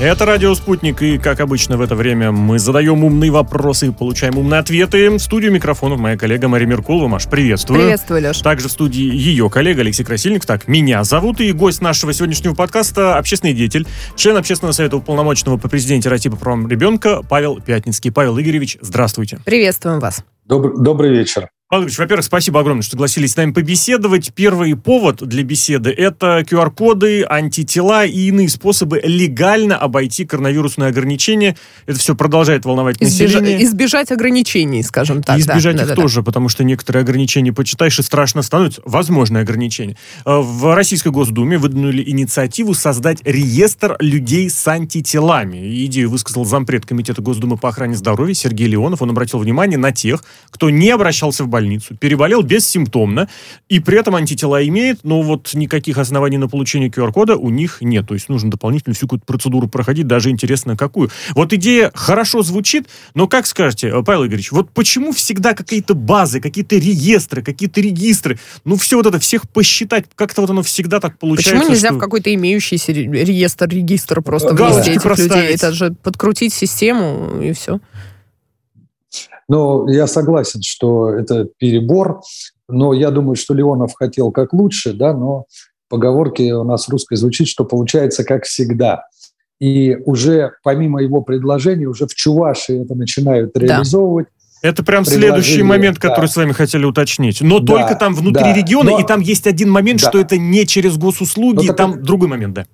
Это «Радио Спутник», и, как обычно, в это время мы задаем умные вопросы и получаем умные ответы. В студию микрофонов моя коллега Мария Меркулова. Маш, приветствую. Приветствую, Леш. Также в студии ее коллега Алексей Красильников. Так, меня зовут, и гость нашего сегодняшнего подкаста – общественный деятель, член Общественного совета уполномоченного по президенте России по правам ребенка Павел Пятницкий. Павел Игоревич, здравствуйте. Приветствуем вас. Добрый, добрый вечер. Павел Ильич, во-первых, спасибо огромное, что согласились с нами побеседовать. Первый повод для беседы – это QR-коды, антитела и иные способы легально обойти коронавирусные ограничения. Это все продолжает волновать Избежа- население. избежать ограничений, скажем так. И избежать да, их да, да, тоже, потому что некоторые ограничения почитаешь, и страшно становится. Возможные ограничения. Э, В Российской Госдуме выдвинули инициативу создать реестр людей с антителами. Идею высказал зампред Комитета Госдумы по охране здоровья Сергей Леонов. Он обратил внимание на тех, кто не обращался в больницу, переболел бессимптомно, и при этом антитела имеет, но вот никаких оснований на получение QR-кода у них нет. То есть нужно дополнительно всю какую-то процедуру проходить, даже интересно какую. Вот идея хорошо звучит, но как скажете, э, Павел Игоревич, вот почему всегда какие-то базы, какие-то реестры, какие-то регистры, ну все вот это, всех посчитать, как-то вот оно всегда так получается. Почему нельзя что- в какой-то имеющийся ре- реестр, регистр просто Галочки внести этих проставить. людей? Это же подкрутить систему и все. Ну, я согласен, что это перебор, но я думаю, что Леонов хотел как лучше, да, но поговорки у нас русской звучит, что получается как всегда. И уже помимо его предложений, уже в Чувашии это начинают Да. реализовывать. Это прям следующий момент, да. который с вами хотели уточнить. Но Да, только там внутри да. региона, Но- и там есть один момент, Да. что это не через госуслуги, Ну, и так там другой момент, да.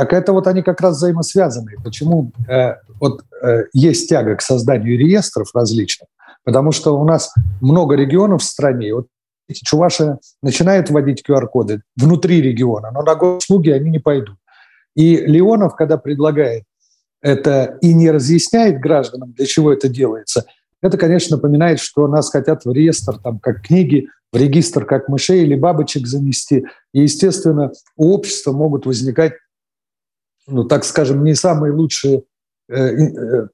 Так это вот они как раз взаимосвязаны. Почему э, вот э, есть тяга к созданию реестров различных? Потому что у нас много регионов в стране. Вот эти чуваши начинают вводить QR-коды внутри региона, но на госуслуги они не пойдут. И Леонов, когда предлагает это и не разъясняет гражданам, для чего это делается, это, конечно, напоминает, что нас хотят в реестр, там, как книги, в регистр как мышей или бабочек занести. И, естественно, у общества могут возникать ну, так скажем, не самые лучшие э, э,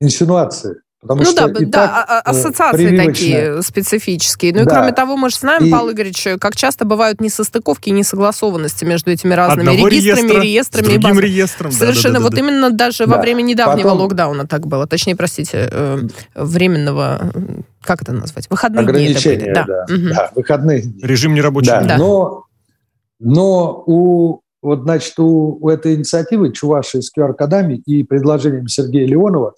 инсинуации. Потому Ну что да, и да, так, а- а- э, ассоциации привычно. такие специфические. Ну и Да. кроме того, мы же знаем, И- Павел Игоревич, как часто бывают несостыковки и несогласованности между этими разными Одного регистрами, реестра реестрами с и базами. реестром. да, Совершенно. да, да, вот да. именно даже во Да. время недавнего Потом- локдауна так было. Точнее, простите, э, временного, э, как это назвать? Выходные дни это были. ограничения, да, Мгм. да, выходные дни. Режим нерабочий. Да, Да. Но, но у, вот, значит, у, у этой инициативы Чуваши с QR-кодами и предложением Сергея Леонова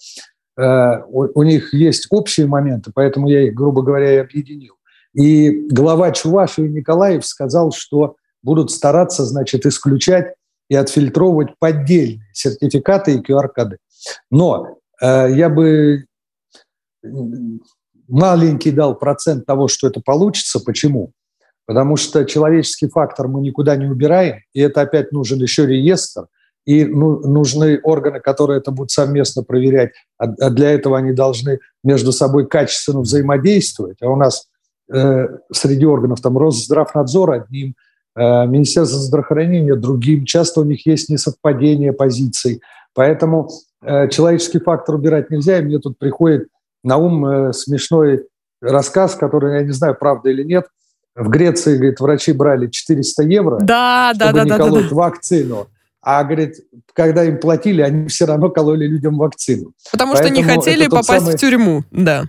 э, у, у них есть общие моменты, поэтому я их, грубо говоря, и объединил. И глава Чувашии Николаев сказал, что будут стараться, значит, исключать и отфильтровывать поддельные сертификаты и QR-коды. Но э, я бы маленький дал процент того, что это получится. Почему? Потому что человеческий фактор мы никуда не убираем, и это опять нужен еще реестр, и ну, нужны органы, которые это будут совместно проверять, а, а для этого они должны между собой качественно взаимодействовать. А у нас э, среди органов там Росздравнадзор одним, э, Министерство здравоохранения другим, часто у них есть несовпадение позиций, поэтому э, человеческий фактор убирать нельзя, и мне тут приходит на ум э, смешной рассказ, который, я не знаю, правда или нет, в Греции, говорит, врачи брали 400 евро, Да, чтобы да, не да, колоть да. вакцину. А, говорит, когда им платили, они все равно кололи людям вакцину. Потому что не Поэтому хотели попасть самый- в тюрьму. Да.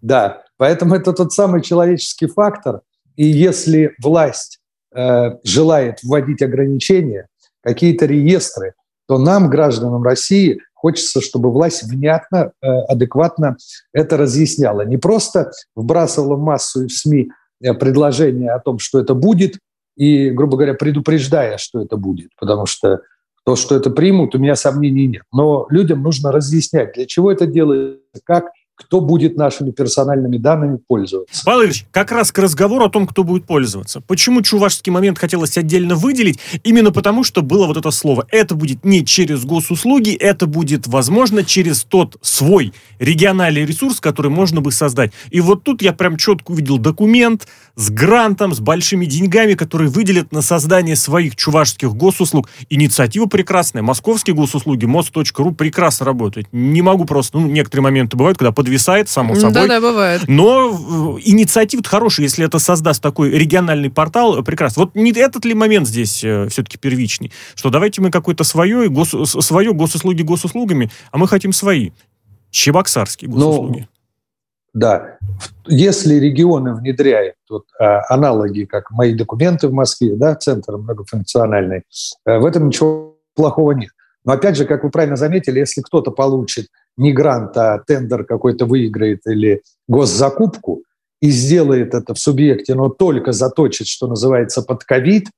Да, поэтому это тот самый человеческий фактор. И если власть э, желает вводить ограничения, какие-то реестры, то нам, гражданам России, хочется, чтобы власть внятно, э, адекватно это разъясняла. Не просто вбрасывала массу в СМИ э, предложения о том, что это будет, и, грубо говоря, предупреждая, что это будет, потому что то, что это примут, у меня сомнений нет. Но людям нужно разъяснять, для чего это делается, как, кто будет нашими персональными данными пользоваться. Павел как раз к разговору о том, кто будет пользоваться. Почему чувашский момент хотелось отдельно выделить? Именно потому, что было вот это слово. Это будет не через госуслуги, это будет, возможно, через тот свой региональный ресурс, который можно бы создать. И вот тут я прям четко увидел документ с грантом, с большими деньгами, которые выделят на создание своих чувашских госуслуг. Инициатива прекрасная. Московские госуслуги, мост.ру прекрасно работают. Не могу просто, ну, некоторые моменты бывают, когда подвисают подвисает, само собой. Да-да, бывает. Но инициатива хорошая, если это создаст такой региональный портал, прекрасно. Вот не этот ли момент здесь э, все-таки первичный? Что давайте мы какое-то свое, гос, свое госуслуги госуслугами, а мы хотим свои. Чебоксарские ну, госуслуги. Ну, да. Если регионы внедряют вот, а, аналоги, как мои документы в Москве, да, центр многофункциональный, а, в этом ничего плохого нет. Но опять же, как вы правильно заметили, если кто-то получит не грант, а тендер какой-то выиграет или госзакупку и сделает это в субъекте, но только заточит, что называется, под ковид,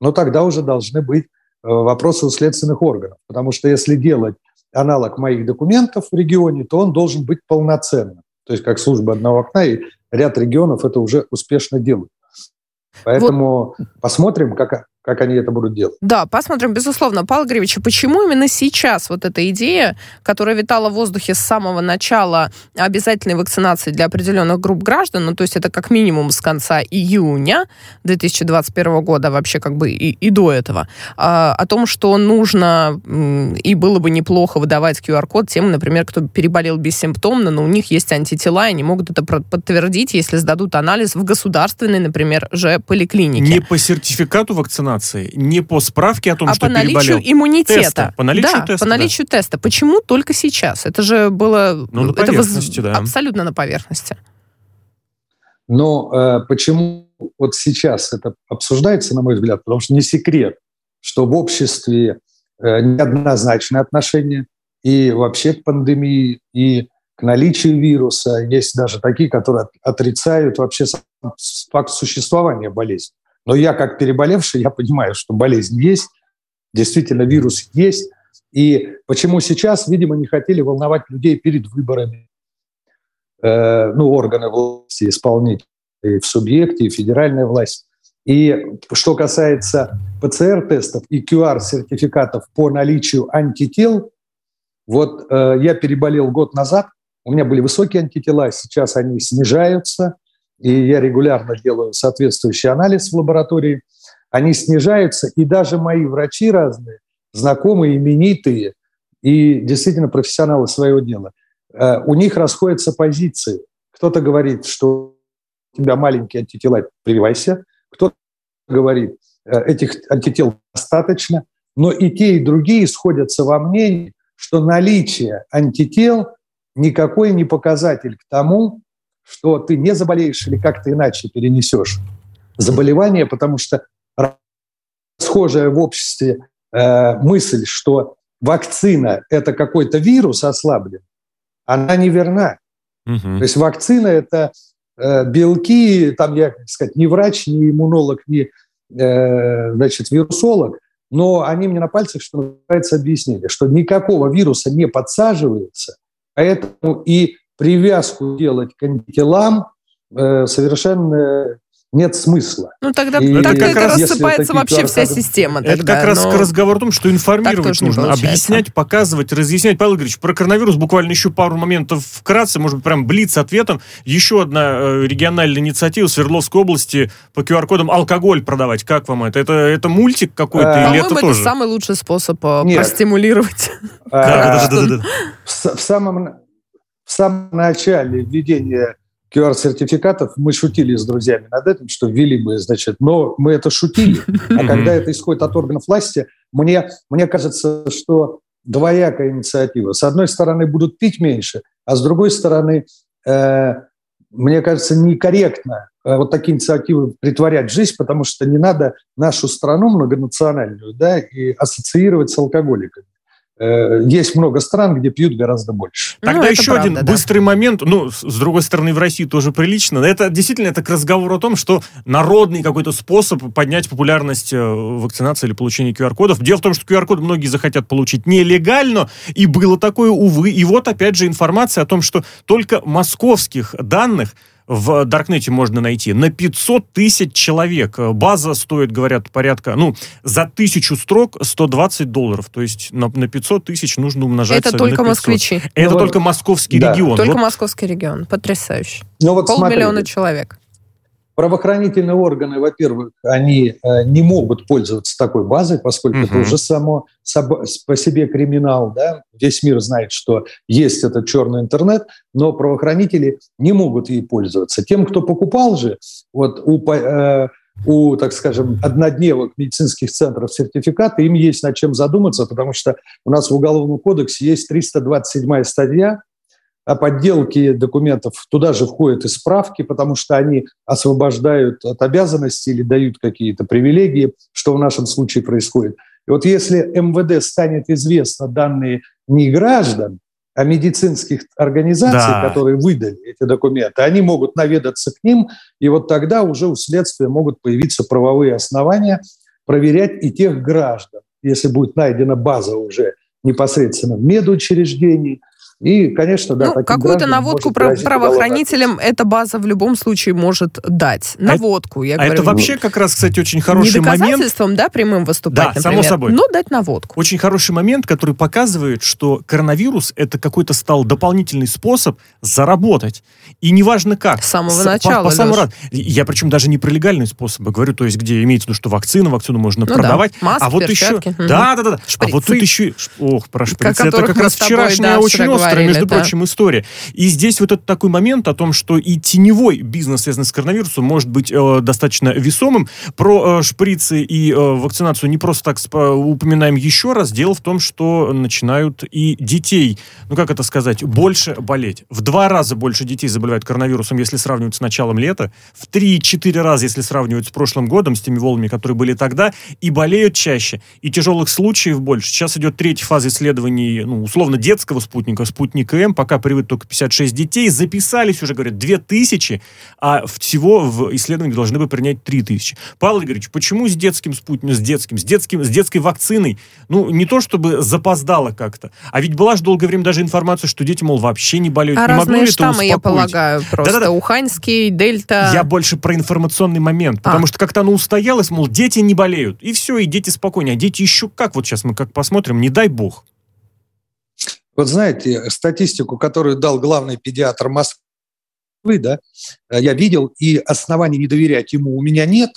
но тогда уже должны быть э, вопросы у следственных органов. Потому что если делать аналог моих документов в регионе, то он должен быть полноценным то есть как служба одного окна, и ряд регионов это уже успешно делают. Поэтому вот. посмотрим, как, как они это будут делать. Да, посмотрим, безусловно. Павел Григорьевич, почему именно сейчас вот эта идея, которая витала в воздухе с самого начала обязательной вакцинации для определенных групп граждан, ну, то есть это как минимум с конца июня 2021 года, вообще как бы и, и до этого, а, о том, что нужно и было бы неплохо выдавать QR-код тем, например, кто переболел бессимптомно, но у них есть антитела, и они могут это подтвердить, если сдадут анализ в государственной, например, же поликлинике. Не по сертификату вакцинации, вакцинации не по справке о том, а что по наличию переболел. иммунитета. Теста. По наличию да, теста. по наличию да. теста. Почему только сейчас? Это же было ну, на это воз... да. абсолютно на поверхности. Но э, почему вот сейчас это обсуждается, на мой взгляд, потому что не секрет, что в обществе э, неоднозначное отношение и вообще к пандемии, и к наличию вируса. Есть даже такие, которые отрицают вообще факт существования болезни. Но я как переболевший, я понимаю, что болезнь есть, действительно вирус есть. И почему сейчас, видимо, не хотели волновать людей перед выборами, э, ну, органы власти, исполнителей в субъекте, и федеральная власть. И что касается ПЦР-тестов и QR-сертификатов по наличию антител, вот э, я переболел год назад, у меня были высокие антитела, сейчас они снижаются – и я регулярно делаю соответствующий анализ в лаборатории, они снижаются, и даже мои врачи разные, знакомые, именитые и действительно профессионалы своего дела, э, у них расходятся позиции. Кто-то говорит, что у тебя маленькие антитела, прививайся. Кто-то говорит, э, этих антител достаточно. Но и те, и другие сходятся во мнении, что наличие антител никакой не показатель к тому, что ты не заболеешь или как-то иначе перенесешь заболевание, потому что схожая в обществе э, мысль, что вакцина – это какой-то вирус ослаблен, она неверна. Угу. То есть вакцина – это э, белки, там я, так сказать, не врач, не иммунолог, не э, значит, вирусолог, но они мне на пальцах, что называется, объяснили, что никакого вируса не подсаживается, поэтому и привязку делать к антителам э, совершенно нет смысла. Ну тогда и так как раз рассыпается вообще вся система. Тогда, это как раз но... разговор о том, что информировать нужно, объяснять, показывать, разъяснять. Павел Игоревич, про коронавирус буквально еще пару моментов вкратце, может быть, прям блиц ответом. Еще одна э, региональная инициатива Свердловской области по QR-кодам алкоголь продавать. Как вам это? Это, это мультик какой-то а, или это тоже? это самый лучший способ Нет. простимулировать. В самом в самом начале введения QR-сертификатов мы шутили с друзьями над этим, что ввели бы, значит, но мы это шутили. А когда это исходит от органов власти, мне, мне кажется, что двоякая инициатива. С одной стороны, будут пить меньше, а с другой стороны, э, мне кажется, некорректно э, вот такие инициативы притворять в жизнь, потому что не надо нашу страну многонациональную да, и ассоциировать с алкоголиками. Э, есть много стран, где пьют гораздо больше. Ну, Тогда еще правда, один да. быстрый момент, ну, с другой стороны, в России тоже прилично. Это действительно это к разговору о том, что народный какой-то способ поднять популярность э, вакцинации или получения QR-кодов. Дело в том, что QR-код многие захотят получить нелегально, и было такое, увы. И вот опять же информация о том, что только московских данных в Даркнете можно найти на 500 тысяч человек. База стоит, говорят, порядка, ну, за тысячу строк 120 долларов. То есть на, на 500 тысяч нужно умножать Это только москвичи. Это ну, только московский да. регион. Только вот. московский регион. Потрясающе. Ну, вот Полмиллиона человек. Правоохранительные органы, во-первых, они э, не могут пользоваться такой базой, поскольку угу. это уже само по себе криминал. Да? Весь мир знает, что есть этот черный интернет, но правоохранители не могут ей пользоваться. Тем, кто покупал же, вот у у, так скажем, однодневок медицинских центров сертификаты, им есть над чем задуматься, потому что у нас в Уголовном кодексе есть 327 статья о подделке документов. Туда же входят и справки, потому что они освобождают от обязанностей или дают какие-то привилегии, что в нашем случае происходит. И вот если МВД станет известно данные не граждан, а медицинских организаций, да. которые выдали эти документы, они могут наведаться к ним, и вот тогда уже у следствия могут появиться правовые основания проверять и тех граждан, если будет найдена база уже непосредственно в медучреждении, и, конечно, да. Ну, какую-то наводку правоохранителям эта база в любом случае может дать. А наводку, я а говорю. это вообще как раз, кстати, очень хороший момент. Не доказательством, да, прямым выступать, да, например, само собой. но дать наводку. Очень хороший момент, который показывает, что коронавирус это какой-то стал дополнительный способ заработать. И неважно как. С самого с, начала. По, по самому раз. Я причем даже не про легальные способы говорю, то есть где имеется в виду, что вакцину, вакцину можно ну продавать. Да. Маски, а вот перчатки. еще... Да, да, да. да. А вот тут еще... Ох, про шприцы. Это как раз вчерашняя да, очень острая, между да. прочим, история. И здесь вот этот такой момент о том, что и теневой бизнес, связанный с коронавирусом, может быть э, достаточно весомым. Про э, шприцы и э, вакцинацию не просто так упоминаем еще раз. Дело в том, что начинают и детей, ну как это сказать, больше болеть. В два раза больше детей заболевают коронавирусом, если сравнивать с началом лета. В 3-4 раза, если сравнивать с прошлым годом, с теми волнами, которые были тогда. И болеют чаще. И тяжелых случаев больше. Сейчас идет третья фаза исследований, ну, условно, детского спутника, спутника М. Пока привык только 56 детей, записались уже, говорят, 2000, а всего в исследовании должны бы принять 3000. Павел Игоревич, почему с детским спутником, с детским, с детским, с детской вакциной, ну, не то чтобы запоздало как-то, а ведь была же долгое время даже информация, что дети, мол, вообще не болеют. А не разные могло штаммы, я полагаю, просто. Да-да-да. Уханьский, Дельта. Я больше про информационный момент, потому а. что как-то оно устоялось, мол, дети не болеют. И все, и дети спокойнее. А дети еще как, вот сейчас мы как посмотрим, не дай бог. Вот знаете, статистику, которую дал главный педиатр Москвы, да, я видел, и оснований не доверять ему у меня нет,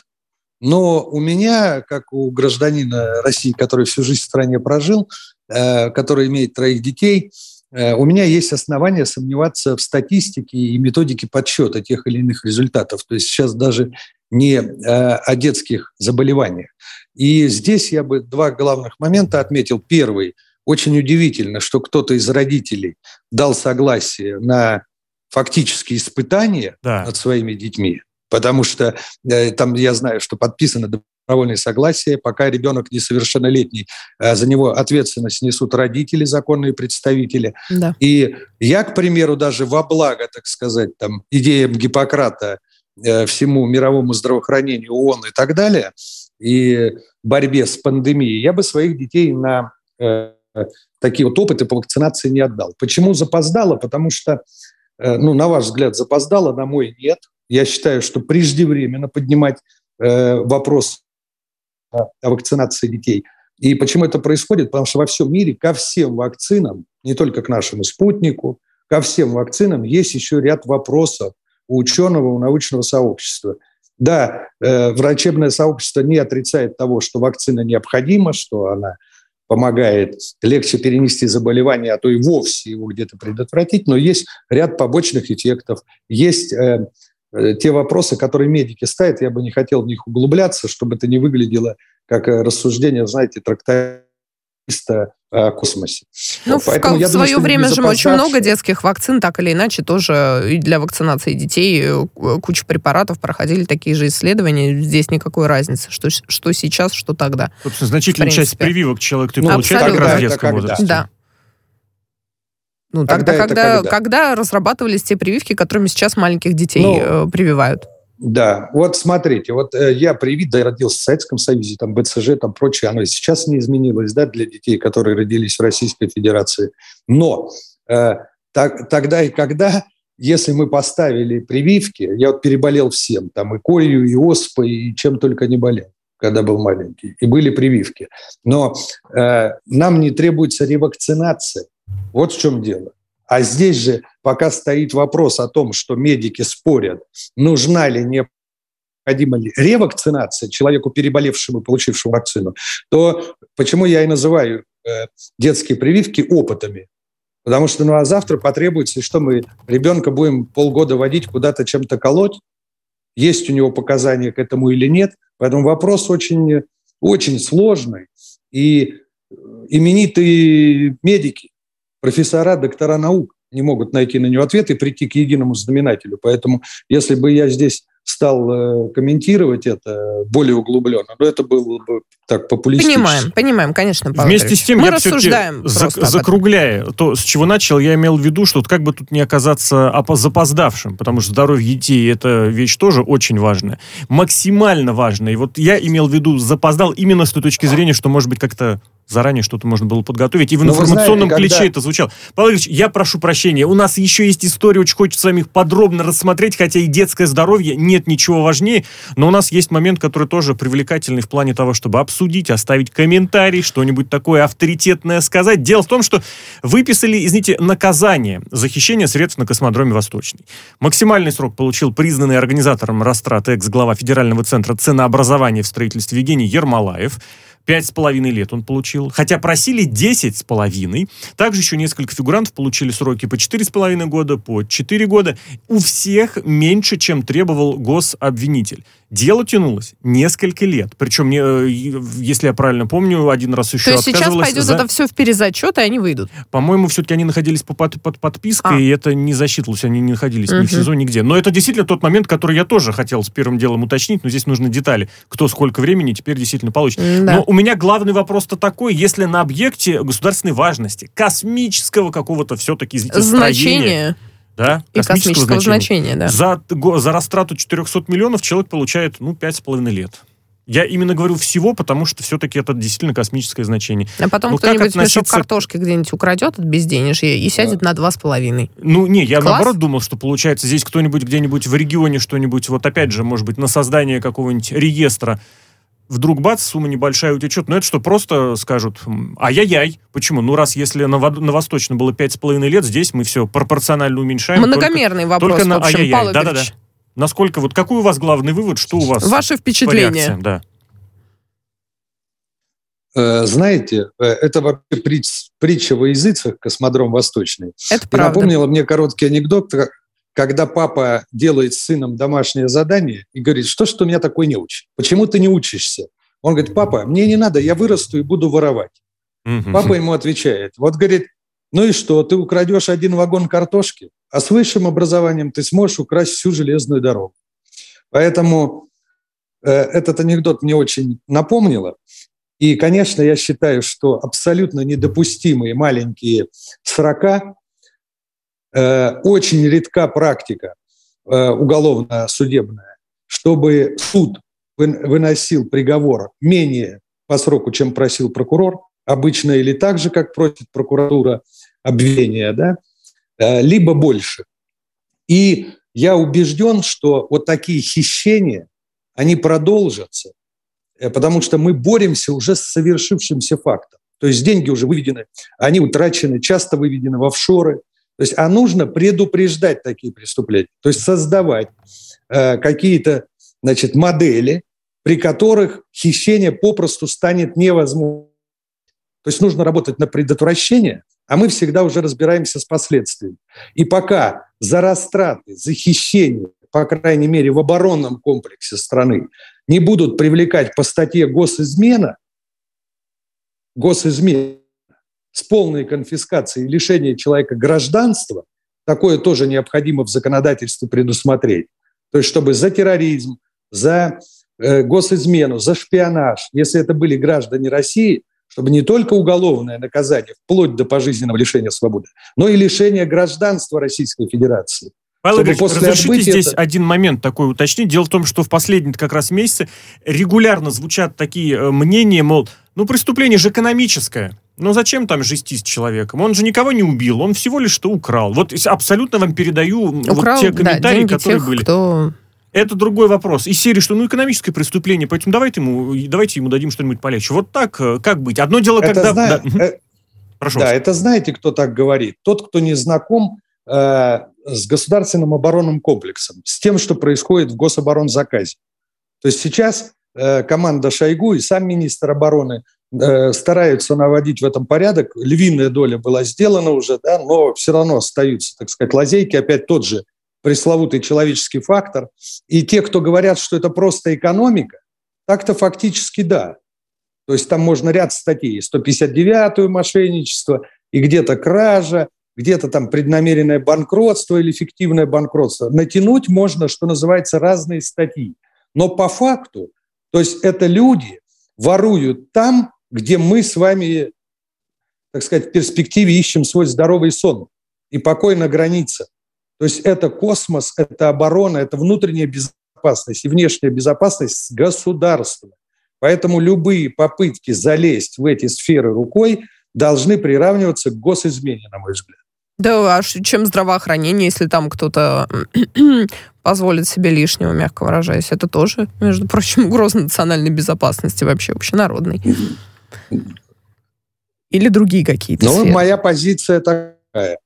но у меня, как у гражданина России, который всю жизнь в стране прожил, э, который имеет троих детей, э, у меня есть основания сомневаться в статистике и методике подсчета тех или иных результатов. То есть сейчас даже не э, о детских заболеваниях. И здесь я бы два главных момента отметил. Первый – очень удивительно, что кто-то из родителей дал согласие на фактические испытания да. над своими детьми, потому что э, там я знаю, что подписано добровольное согласие, пока ребенок несовершеннолетний, э, за него ответственность несут родители, законные представители. Да. И я, к примеру, даже во благо, так сказать, там, идеям Гиппократа э, всему мировому здравоохранению ООН и так далее, и борьбе с пандемией, я бы своих детей на э, такие вот опыты по вакцинации не отдал. Почему запоздало? Потому что, э, ну, на ваш взгляд, запоздало, на мой нет. Я считаю, что преждевременно поднимать э, вопрос о вакцинации детей. И почему это происходит? Потому что во всем мире ко всем вакцинам, не только к нашему спутнику, ко всем вакцинам есть еще ряд вопросов у ученого, у научного сообщества. Да, э, врачебное сообщество не отрицает того, что вакцина необходима, что она помогает легче перенести заболевание, а то и вовсе его где-то предотвратить, но есть ряд побочных эффектов, есть э, э, те вопросы, которые медики ставят, я бы не хотел в них углубляться, чтобы это не выглядело как э, рассуждение, знаете, трактата космосе. Ну, Поэтому, в, я в думаю, свое время же очень много детских вакцин, так или иначе, тоже и для вакцинации детей э, куча препаратов проходили такие же исследования. Здесь никакой разницы, что, что сейчас, что тогда. Собственно, значительная часть прививок человек ты ну, получает как раз в детском возрасте. Да. Ну, тогда, когда, когда, когда? когда разрабатывались те прививки, которыми сейчас маленьких детей ну, э, прививают. Да, вот смотрите, вот э, я привит, да, родился в Советском Союзе, там БЦЖ, там прочее, оно и сейчас не изменилось, да, для детей, которые родились в Российской Федерации. Но э, так, тогда и когда, если мы поставили прививки, я вот переболел всем, там и корью, и оспой, и чем только не болел когда был маленький, и были прививки. Но э, нам не требуется ревакцинация. Вот в чем дело. А здесь же пока стоит вопрос о том, что медики спорят, нужна ли не необходима ли ревакцинация человеку, переболевшему и получившему вакцину, то почему я и называю э, детские прививки опытами. Потому что ну а завтра потребуется, что мы ребенка будем полгода водить куда-то чем-то колоть, есть у него показания к этому или нет. Поэтому вопрос очень, очень сложный. И именитые медики, профессора, доктора наук не могут найти на него ответ и прийти к единому знаменателю. Поэтому если бы я здесь стал э, комментировать это более углубленно, но это было бы так популистично. Понимаем, понимаем, конечно, Павел Вместе с тем, Мы я рассуждаем за, закругляя то, с чего начал, я имел в виду, что как бы тут не оказаться запоздавшим, потому что здоровье детей – это вещь тоже очень важная, максимально важная. И вот я имел в виду запоздал именно с той точки зрения, что, может быть, как-то заранее что-то можно было подготовить. И в Но информационном знаете, ключе когда... это звучало. Павел Ильич, я прошу прощения, у нас еще есть история, очень хочется с вами их подробно рассмотреть, хотя и детское здоровье, нет ничего важнее, но у нас есть момент, который тоже привлекательный в плане того, чтобы обсудить, оставить комментарий, что-нибудь такое авторитетное сказать. Дело в том, что выписали, извините, наказание за хищение средств на космодроме Восточный. Максимальный срок получил признанный организатором растрат экс-глава Федерального центра ценообразования в строительстве Евгений Ермолаев. Пять с половиной лет он получил, хотя просили десять с половиной. Также еще несколько фигурантов получили сроки по четыре с половиной года, по четыре года. У всех меньше, чем требовал гособвинитель. Дело тянулось несколько лет. Причем, э, если я правильно помню, один раз еще То есть сейчас пойдет за... это все в перезачет, и они выйдут? По-моему, все-таки они находились под, под подпиской, а. и это не засчитывалось, они не находились угу. ни в СИЗО, нигде. Но это действительно тот момент, который я тоже хотел с первым делом уточнить, но здесь нужны детали. Кто сколько времени теперь действительно получит. Да. Но у меня главный вопрос-то такой, если на объекте государственной важности, космического какого-то все-таки значения да, и космического, значения. значения да. За, за растрату 400 миллионов человек получает, ну, 5,5 лет. Я именно говорю всего, потому что все-таки это действительно космическое значение. А потом кто-нибудь относиться... мешок картошки где-нибудь украдет от безденежья и сядет да. на два с половиной. Ну, не, я Класс? наоборот думал, что получается здесь кто-нибудь где-нибудь в регионе что-нибудь, вот опять же, может быть, на создание какого-нибудь реестра вдруг бац, сумма небольшая утечет. Но это что, просто скажут, ай-яй-яй. Почему? Ну, раз если на, на Восточном было пять с половиной лет, здесь мы все пропорционально уменьшаем. Многомерный только, вопрос, только на, в общем, ай-яй-яй. Да-да-да. Насколько, вот какой у вас главный вывод, что у вас? Ваше впечатление. Да. Э, знаете, э, это вообще притч, притча во языцах «Космодром Восточный». Это правда. Напомнила мне короткий анекдот, когда папа делает с сыном домашнее задание и говорит, что ж ты меня такой не учишь? Почему ты не учишься? Он говорит, папа, мне не надо, я вырасту и буду воровать. Папа ему отвечает, вот говорит, ну и что, ты украдешь один вагон картошки, а с высшим образованием ты сможешь украсть всю железную дорогу. Поэтому э, этот анекдот мне очень напомнило. И, конечно, я считаю, что абсолютно недопустимые маленькие срока очень редка практика э, уголовно-судебная, чтобы суд выносил приговор менее по сроку, чем просил прокурор, обычно или так же, как просит прокуратура обвинения, да, э, либо больше. И я убежден, что вот такие хищения, они продолжатся, потому что мы боремся уже с совершившимся фактом. То есть деньги уже выведены, они утрачены, часто выведены в офшоры, то есть, а нужно предупреждать такие преступления, то есть создавать э, какие-то значит, модели, при которых хищение попросту станет невозможным. То есть нужно работать на предотвращение, а мы всегда уже разбираемся с последствиями. И пока за растраты, за хищение, по крайней мере, в оборонном комплексе страны, не будут привлекать по статье госизмена, госизмена, с полной конфискацией и лишением человека гражданства, такое тоже необходимо в законодательстве предусмотреть. То есть чтобы за терроризм, за э, госизмену, за шпионаж, если это были граждане России, чтобы не только уголовное наказание, вплоть до пожизненного лишения свободы, но и лишение гражданства Российской Федерации. Павел Игоревич, разрешите здесь это... один момент такой уточнить. Дело в том, что в последние как раз месяцы регулярно звучат такие э, мнения, мол, ну преступление же экономическое. Ну зачем там жести с человеком? Он же никого не убил, он всего лишь что украл. Вот абсолютно вам передаю украл, вот те комментарии, да, которые тех, были. Кто... Это другой вопрос. Из серии, что ну экономическое преступление, поэтому давайте ему, давайте ему дадим что-нибудь полегче. Вот так, э, как быть? Одно дело, это когда... Зна... Да. Э... Прошу да, это знаете, кто так говорит? Тот, кто не знаком э, с государственным оборонным комплексом, с тем, что происходит в гособоронзаказе. То есть сейчас э, команда Шойгу и сам министр обороны стараются наводить в этом порядок. Львиная доля была сделана уже, да, но все равно остаются, так сказать, лазейки. Опять тот же пресловутый человеческий фактор. И те, кто говорят, что это просто экономика, так-то фактически да. То есть там можно ряд статей. 159-ю мошенничество, и где-то кража, где-то там преднамеренное банкротство или фиктивное банкротство. Натянуть можно, что называется, разные статьи. Но по факту, то есть это люди воруют там, где мы с вами, так сказать, в перспективе ищем свой здоровый сон и покой на границе. То есть это космос, это оборона, это внутренняя безопасность и внешняя безопасность государства. Поэтому любые попытки залезть в эти сферы рукой должны приравниваться к госизмене, на мой взгляд. Да, а чем здравоохранение, если там кто-то позволит себе лишнего, мягко выражаясь? Это тоже, между прочим, угроза национальной безопасности вообще общенародной. Или другие какие-то Ну, моя позиция такая.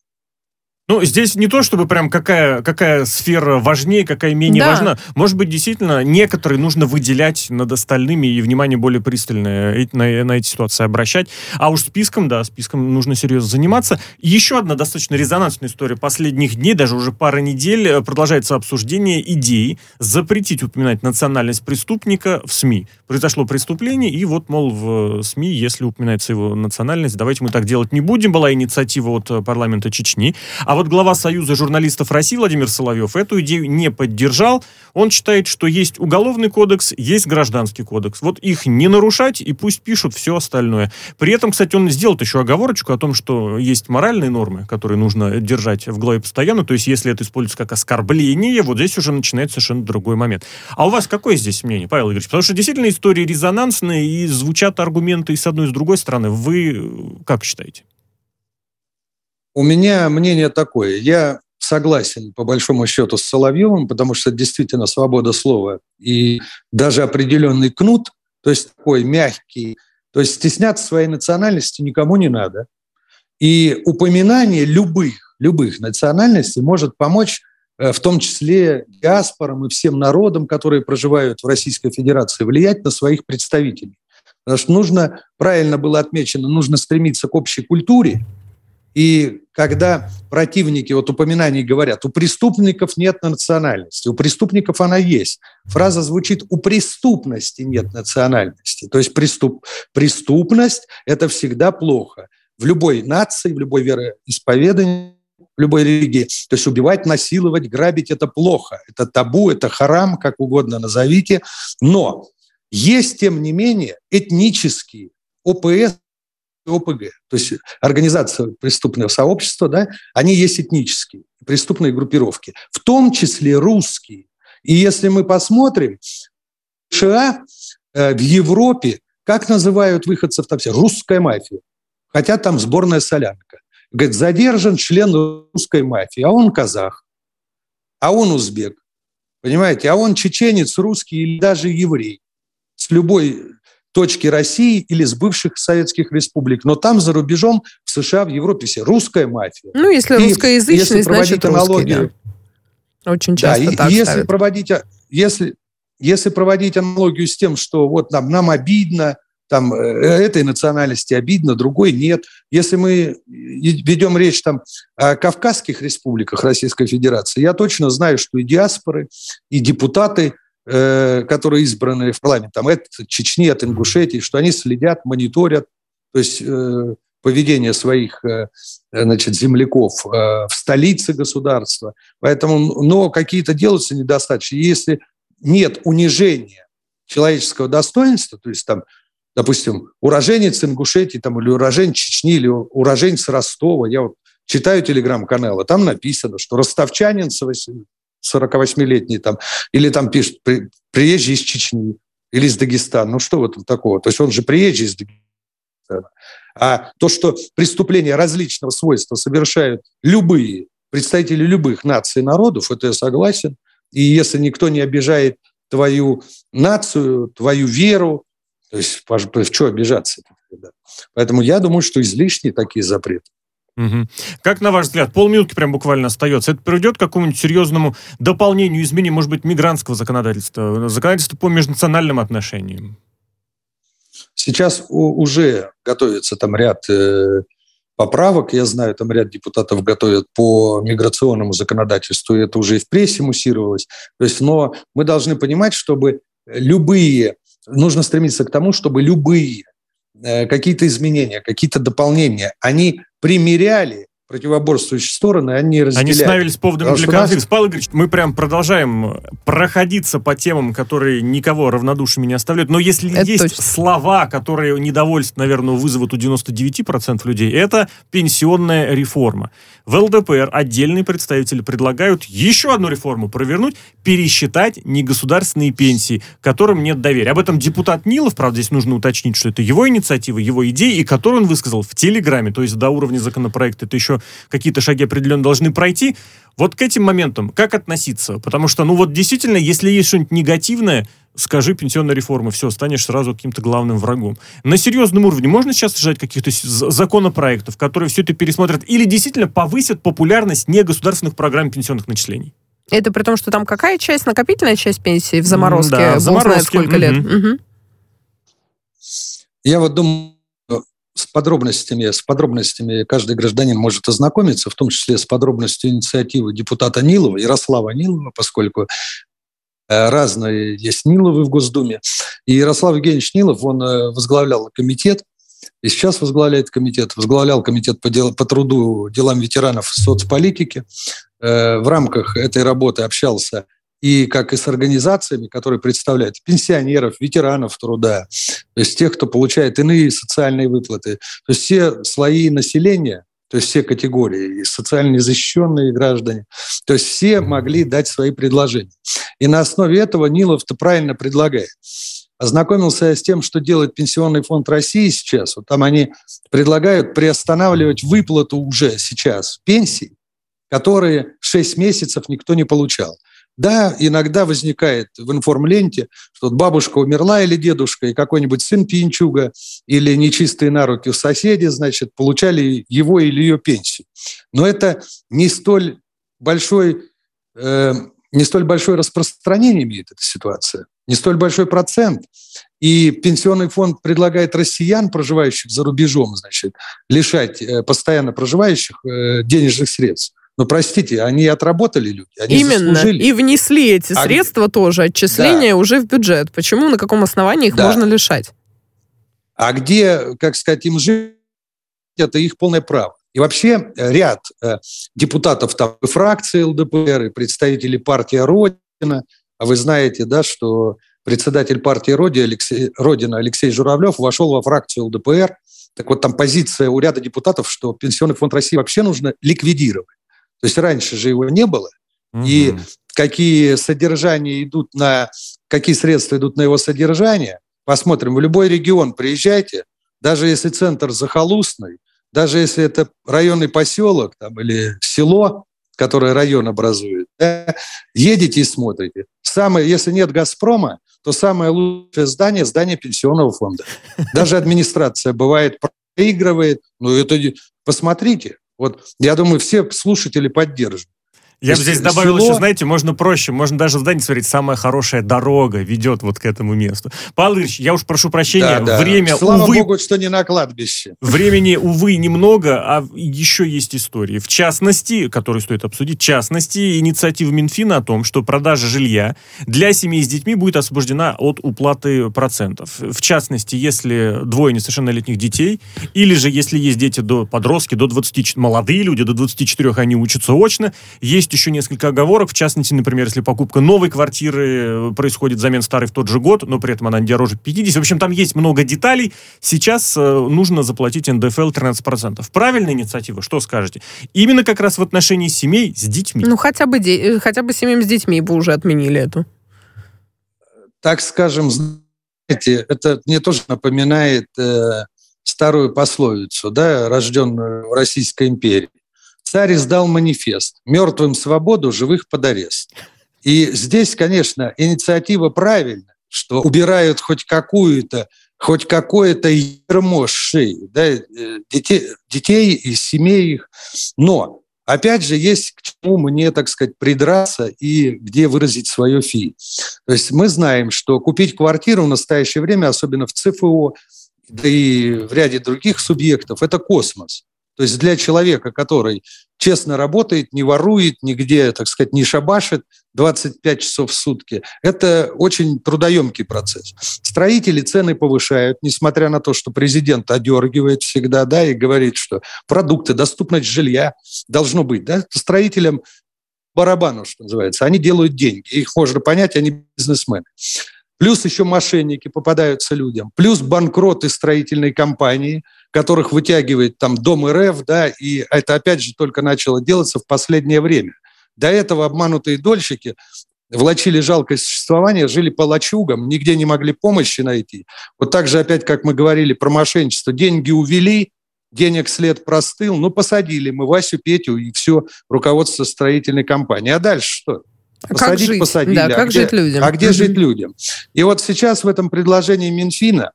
Ну, здесь не то, чтобы прям какая, какая сфера важнее, какая менее да. важна. Может быть, действительно, некоторые нужно выделять над остальными и внимание более пристальное на, на эти ситуации обращать. А уж списком, да, списком нужно серьезно заниматься. Еще одна достаточно резонансная история последних дней, даже уже пара недель, э, продолжается обсуждение идеи запретить упоминать национальность преступника в СМИ. Произошло преступление, и вот, мол, в СМИ, если упоминается его национальность, давайте мы так делать не будем. Была инициатива от э, парламента Чечни. А вот глава Союза журналистов России Владимир Соловьев эту идею не поддержал. Он считает, что есть уголовный кодекс, есть гражданский кодекс. Вот их не нарушать, и пусть пишут все остальное. При этом, кстати, он сделал еще оговорочку о том, что есть моральные нормы, которые нужно держать в голове постоянно. То есть, если это используется как оскорбление, вот здесь уже начинается совершенно другой момент. А у вас какое здесь мнение, Павел Игоревич? Потому что действительно истории резонансные, и звучат аргументы и с одной, и с другой стороны. Вы как считаете? У меня мнение такое. Я согласен, по большому счету, с Соловьевым, потому что действительно свобода слова и даже определенный кнут, то есть такой мягкий, то есть стесняться своей национальности никому не надо. И упоминание любых, любых национальностей может помочь э, в том числе диаспорам и всем народам, которые проживают в Российской Федерации, влиять на своих представителей. Потому что нужно, правильно было отмечено, нужно стремиться к общей культуре, и когда противники вот упоминаний говорят, у преступников нет национальности, у преступников она есть. Фраза звучит, у преступности нет национальности. То есть преступ, преступность – это всегда плохо. В любой нации, в любой вероисповедании, в любой религии. То есть убивать, насиловать, грабить – это плохо. Это табу, это харам, как угодно назовите. Но есть, тем не менее, этнические ОПС ОПГ, то есть организация преступного сообщества, да, они есть этнические преступные группировки, в том числе русские. И если мы посмотрим, в США, э, в Европе, как называют выходцев там все? Русская мафия. Хотя там сборная солянка. Говорит, задержан член русской мафии, а он казах, а он узбек. Понимаете, а он чеченец, русский или даже еврей. С любой точки России или с бывших советских республик. Но там, за рубежом, в США, в Европе все русская мафия. Ну, если и русскоязычный, если значит аналогию, русский, да. Очень часто да, так если ставят. проводить, если, если проводить аналогию с тем, что вот нам, нам обидно, там, э, этой национальности обидно, другой нет. Если мы ведем речь там о Кавказских республиках Российской Федерации, я точно знаю, что и диаспоры, и депутаты – Э, которые избраны в парламент, там, от Чечни, от Ингушетии, что они следят, мониторят, то есть э, поведение своих э, значит, земляков в столице государства. Поэтому, но какие-то делаются недостаточно. Если нет унижения человеческого достоинства, то есть там, допустим, уроженец Ингушетии там, или уроженец Чечни, или уроженец Ростова, я вот читаю телеграм-каналы, там написано, что ростовчанин 48-летний там, или там пишет при, приезжий из Чечни или из Дагестана. Ну что в этом такого? То есть он же приезжий из Дагестана. А то, что преступления различного свойства совершают любые представители любых наций и народов, это я согласен. И если никто не обижает твою нацию, твою веру, то есть в что обижаться? Поэтому я думаю, что излишние такие запреты. Угу. Как, на ваш взгляд, полминутки прям буквально остается, это приведет к какому-нибудь серьезному дополнению, изменению, может быть, мигрантского законодательства, законодательства по межнациональным отношениям? Сейчас уже готовится там ряд э, поправок. Я знаю, там ряд депутатов готовят по миграционному законодательству, и это уже и в прессе муссировалось. То есть, но мы должны понимать, чтобы любые, нужно стремиться к тому, чтобы любые э, какие-то изменения, какие-то дополнения, они примеряли противоборствующие стороны, они разделяют. Они становились поводом для конфликта. Нас... Павел Игоревич, мы прям продолжаем проходиться по темам, которые никого равнодушными не оставляют. Но если это есть точно. слова, которые недовольство, наверное, вызовут у 99% людей, это пенсионная реформа. В ЛДПР отдельные представители предлагают еще одну реформу провернуть, пересчитать негосударственные пенсии, которым нет доверия. Об этом депутат Нилов, правда, здесь нужно уточнить, что это его инициатива, его идеи, и которую он высказал в Телеграме, то есть до уровня законопроекта. Это еще какие-то шаги определенно должны пройти. Вот к этим моментам как относиться? Потому что, ну вот действительно, если есть что-нибудь негативное, скажи пенсионная реформа, все, станешь сразу каким-то главным врагом. На серьезном уровне можно сейчас ждать каких-то законопроектов, которые все это пересмотрят или действительно повысят популярность негосударственных программ пенсионных начислений? Это при том, что там какая часть, накопительная часть пенсии в заморозке? Да, в заморозке. Знает, сколько лет. Угу. Я вот думаю, с подробностями, с подробностями каждый гражданин может ознакомиться, в том числе с подробностью инициативы депутата Нилова, Ярослава Нилова, поскольку э, разные есть Ниловы в Госдуме. И Ярослав Евгеньевич Нилов, он э, возглавлял комитет, и сейчас возглавляет комитет, возглавлял комитет по, дел, по труду, делам ветеранов соцполитики. Э, в рамках этой работы общался и как и с организациями, которые представляют пенсионеров, ветеранов труда, то есть тех, кто получает иные социальные выплаты, то есть все слои населения, то есть все категории, и социально незащищенные граждане, то есть все могли дать свои предложения. И на основе этого Нилов-то правильно предлагает. Ознакомился я с тем, что делает Пенсионный фонд России сейчас. Вот там они предлагают приостанавливать выплату уже сейчас пенсий, которые 6 месяцев никто не получал. Да, иногда возникает в информленте, что бабушка умерла или дедушка, и какой-нибудь сын пьянчуга или нечистые на руки у соседей, значит, получали его или ее пенсию. Но это не столь большой, э, не столь большое распространение имеет эта ситуация, не столь большой процент. И пенсионный фонд предлагает россиян, проживающих за рубежом, значит, лишать э, постоянно проживающих э, денежных средств. Ну, простите, они отработали люди, они Именно. Заслужили. И внесли эти а... средства тоже, отчисления да. уже в бюджет. Почему, на каком основании их да. можно лишать? А где, как сказать, им жить, это их полное право. И вообще ряд э, депутатов там, и фракции ЛДПР, и представителей партии Родина, а вы знаете, да, что председатель партии Родина Алексей, Родина Алексей Журавлев вошел во фракцию ЛДПР. Так вот, там позиция у ряда депутатов, что Пенсионный фонд России вообще нужно ликвидировать. То есть раньше же его не было. Угу. И какие содержания идут на, какие средства идут на его содержание, посмотрим. В любой регион приезжайте, даже если центр захолустный, даже если это районный поселок там, или село, которое район образует, да, едете и смотрите. Самое, если нет «Газпрома», то самое лучшее здание – здание пенсионного фонда. Даже администрация бывает проигрывает. Ну, это посмотрите. Вот я думаю, все слушатели поддержат. Я бы здесь добавил село... еще, знаете, можно проще, можно даже в здании смотреть, самая хорошая дорога ведет вот к этому месту. Павел Ильич, я уж прошу прощения, да, да. время, Слава увы... Богу, что не на кладбище. Времени, увы, немного, а еще есть истории. В частности, которые стоит обсудить, в частности, инициатива Минфина о том, что продажа жилья для семей с детьми будет освобождена от уплаты процентов. В частности, если двое несовершеннолетних детей, или же если есть дети до подростки, до 20, молодые люди, до 24 они учатся очно, есть есть еще несколько оговорок, в частности, например, если покупка новой квартиры э, происходит взамен старой в тот же год, но при этом она дороже 50. В общем, там есть много деталей. Сейчас э, нужно заплатить НДФЛ 13%. Правильная инициатива? Что скажете? Именно как раз в отношении семей с детьми. Ну, хотя бы, де- э, хотя бы семьям с детьми бы уже отменили эту. Так скажем, знаете, это мне тоже напоминает э, старую пословицу, да, рожденную в Российской империи царь издал манифест «Мертвым свободу, живых под арест». И здесь, конечно, инициатива правильная, что убирают хоть какую-то хоть какое-то ермо шеи, да, э, детей, детей и семей их. Но, опять же, есть к чему мне, так сказать, придраться и где выразить свое фи. То есть мы знаем, что купить квартиру в настоящее время, особенно в ЦФО, да и в ряде других субъектов, это космос. То есть для человека, который честно работает, не ворует, нигде, так сказать, не шабашит 25 часов в сутки, это очень трудоемкий процесс. Строители цены повышают, несмотря на то, что президент одергивает всегда, да, и говорит, что продукты, доступность жилья должно быть, да, строителям барабану, что называется. Они делают деньги, их можно понять, они бизнесмены. Плюс еще мошенники попадаются людям. Плюс банкроты строительной компании, которых вытягивает там Дом РФ, да, и это опять же только начало делаться в последнее время. До этого обманутые дольщики влачили жалкое существование, жили по лачугам, нигде не могли помощи найти. Вот так же опять, как мы говорили про мошенничество, деньги увели, денег след простыл, ну, посадили мы Васю, Петю и все руководство строительной компании. А дальше что? Посадить как жить? посадили. Да, а как где, жить людям? А где жить людям? И вот сейчас в этом предложении Минфина,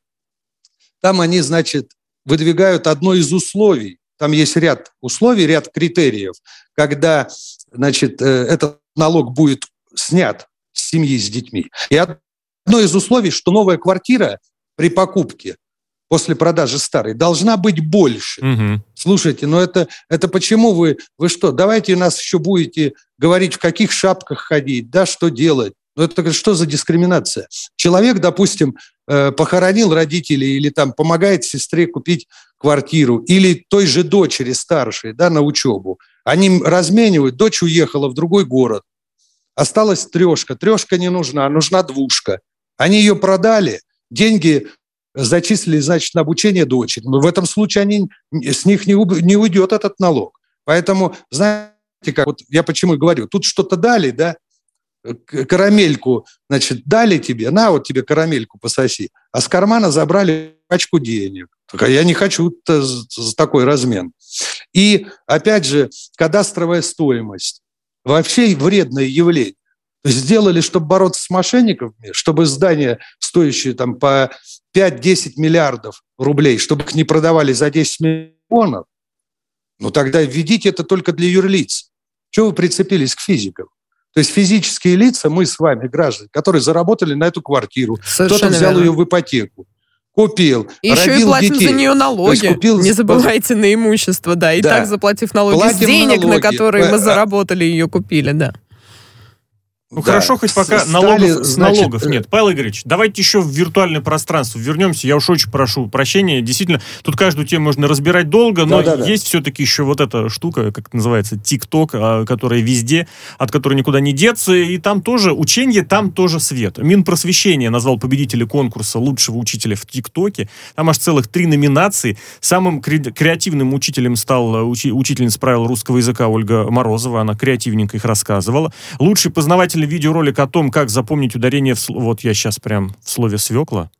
там они, значит, выдвигают одно из условий. Там есть ряд условий, ряд критериев, когда, значит, э, этот налог будет снят с семьи с детьми. И одно из условий, что новая квартира при покупке после продажи старой должна быть больше. Угу. Слушайте, ну это, это почему вы, вы что, давайте нас еще будете говорить, в каких шапках ходить, да, что делать. Ну это что за дискриминация? Человек, допустим, э, похоронил родителей или там помогает сестре купить квартиру, или той же дочери старшей, да, на учебу. Они разменивают, дочь уехала в другой город, осталась трешка, трешка не нужна, нужна двушка. Они ее продали, деньги зачислили, значит, на обучение дочери. Но в этом случае они, с них не, не уйдет этот налог. Поэтому, знаете, как вот я почему говорю, тут что-то дали, да, карамельку, значит, дали тебе, на, вот тебе карамельку пососи, а с кармана забрали пачку денег. Только я не хочу такой размен. И, опять же, кадастровая стоимость. Вообще вредное явление. Сделали, чтобы бороться с мошенниками, чтобы здания, стоящие там по 5-10 миллиардов рублей, чтобы их не продавали за 10 миллионов, ну тогда введите это только для юрлиц. Чего вы прицепились к физикам? То есть физические лица, мы с вами, граждане, которые заработали на эту квартиру, кто-то взял верно. ее в ипотеку, купил, и еще и платим детей. за нее налоги. Купил... Не забывайте на имущество, да. И да. так заплатив налоги платим с денег, налоги. на которые мы заработали, ее купили, да. Ну да. хорошо, хоть пока Стали, налогов, значит, налогов нет. Павел Игоревич, давайте еще в виртуальное пространство вернемся. Я уж очень прошу прощения. Действительно, тут каждую тему можно разбирать долго, но да, да, есть да. все-таки еще вот эта штука, как называется, ТикТок, а, которая везде, от которой никуда не деться. И там тоже учение, там тоже свет. Минпросвещение назвал победителя конкурса лучшего учителя в ТикТоке. Там аж целых три номинации. Самым кре- креативным учителем стал э, учи- учительница правил русского языка Ольга Морозова. Она креативненько их рассказывала. Лучший познаватель видеоролик о том, как запомнить ударение в... Вот я сейчас прям в слове «свекла».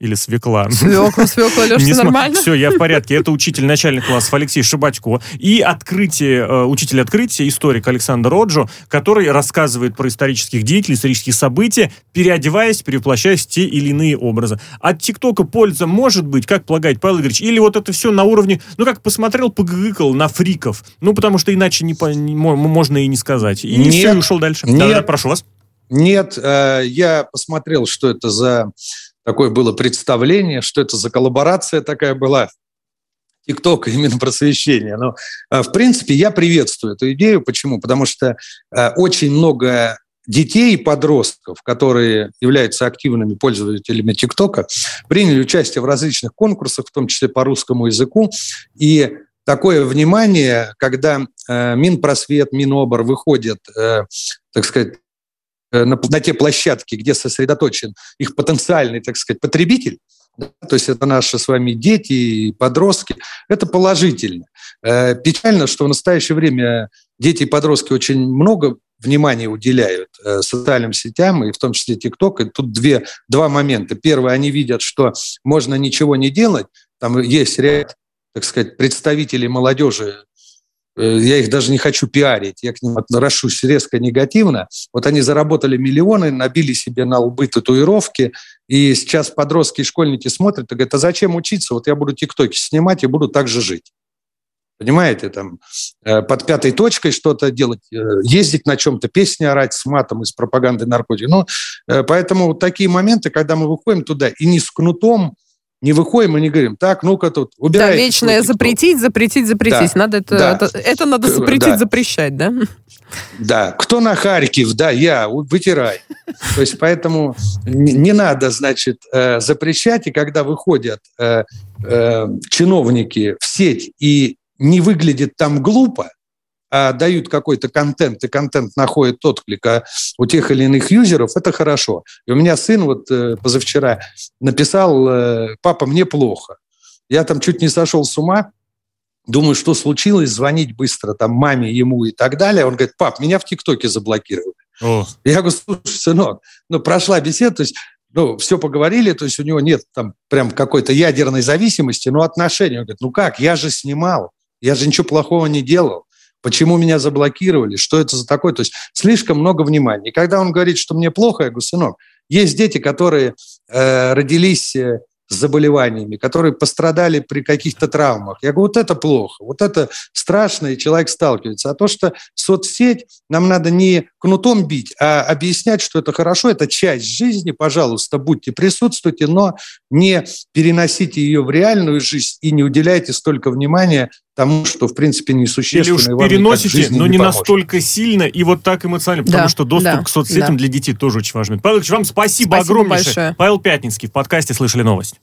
Или свекла. Свекла, свекла, Леша, все нормально? Все, я в порядке. Это учитель начальных классов Алексей Шибатько. И открытие, э, учитель открытия, историк Александр Роджо, который рассказывает про исторических деятелей, исторические события, переодеваясь, перевоплощаясь в те или иные образы. От ТикТока польза может быть, как полагает Павел Игоревич, или вот это все на уровне, ну как посмотрел, погыкал на фриков. Ну потому что иначе не, не, можно и не сказать. И нет, все, и ушел дальше. Нет, да, да, прошу вас. Нет, э, я посмотрел, что это за такое было представление, что это за коллаборация такая была. ТикТок именно просвещение. Но, э, в принципе, я приветствую эту идею. Почему? Потому что э, очень много детей и подростков, которые являются активными пользователями ТикТока, приняли участие в различных конкурсах, в том числе по русскому языку. И такое внимание, когда э, Минпросвет, Минобр выходят, так сказать, Э, на, на те площадки, где сосредоточен их потенциальный, так сказать, потребитель, то есть это наши с вами дети и подростки, это положительно. Э, печально, что в настоящее время дети и подростки очень много внимания уделяют э, социальным сетям, и в том числе ТикТок. И тут две, два момента. Первое, они видят, что можно ничего не делать. Там есть ряд, так сказать, представителей молодежи, Э, я их даже не хочу пиарить, я к ним отношусь резко негативно. Вот они заработали миллионы, набили себе на лбы татуировки И сейчас подростки и школьники смотрят и говорят, а зачем учиться? Вот я буду тиктоки снимать и буду так же жить. Понимаете, там э, под пятой точкой что-то делать, э, ездить на чем-то, песни орать с матом из пропаганды наркотиков. Ну, э, поэтому такие моменты, когда мы выходим туда и не с кнутом, не выходим и не говорим, так, ну-ка тут, убирай. Да, вечное запретить, запретить, запретить. Да, надо это, да. это, это надо запретить, да. запрещать, да? Да, кто на Харьков, да, я, вытирай. То есть поэтому не надо, значит, запрещать, и когда выходят чиновники в сеть и не выглядит там глупо, а дают какой-то контент, и контент находит отклик а у тех или иных юзеров, это хорошо. И у меня сын вот э, позавчера написал, э, папа, мне плохо. Я там чуть не сошел с ума, думаю, что случилось, звонить быстро там маме, ему и так далее. Он говорит, пап, меня в ТикТоке заблокировали. О. Я говорю, слушай, сынок, ну прошла беседа, то есть ну, все поговорили, то есть у него нет там прям какой-то ядерной зависимости, но отношения. Он говорит, ну как, я же снимал. Я же ничего плохого не делал. Почему меня заблокировали? Что это за такое? То есть слишком много внимания. И когда он говорит, что мне плохо, я говорю, сынок, есть дети, которые э, родились э, с заболеваниями, которые пострадали при каких-то травмах. Я говорю, вот это плохо, вот это страшно, и человек сталкивается. А то, что соцсеть, нам надо не кнутом бить, а объяснять, что это хорошо, это часть жизни, пожалуйста, будьте, присутствуйте, но не переносите ее в реальную жизнь и не уделяйте столько внимания тому, что, в принципе, несущественно. Или уж переносите, но не, не настолько сильно и вот так эмоционально, потому да, что доступ да, к соцсетям да. для детей тоже очень важен. Павел Ильич, вам спасибо, спасибо огромнейшее. Большое. Павел Пятницкий в подкасте «Слышали новость».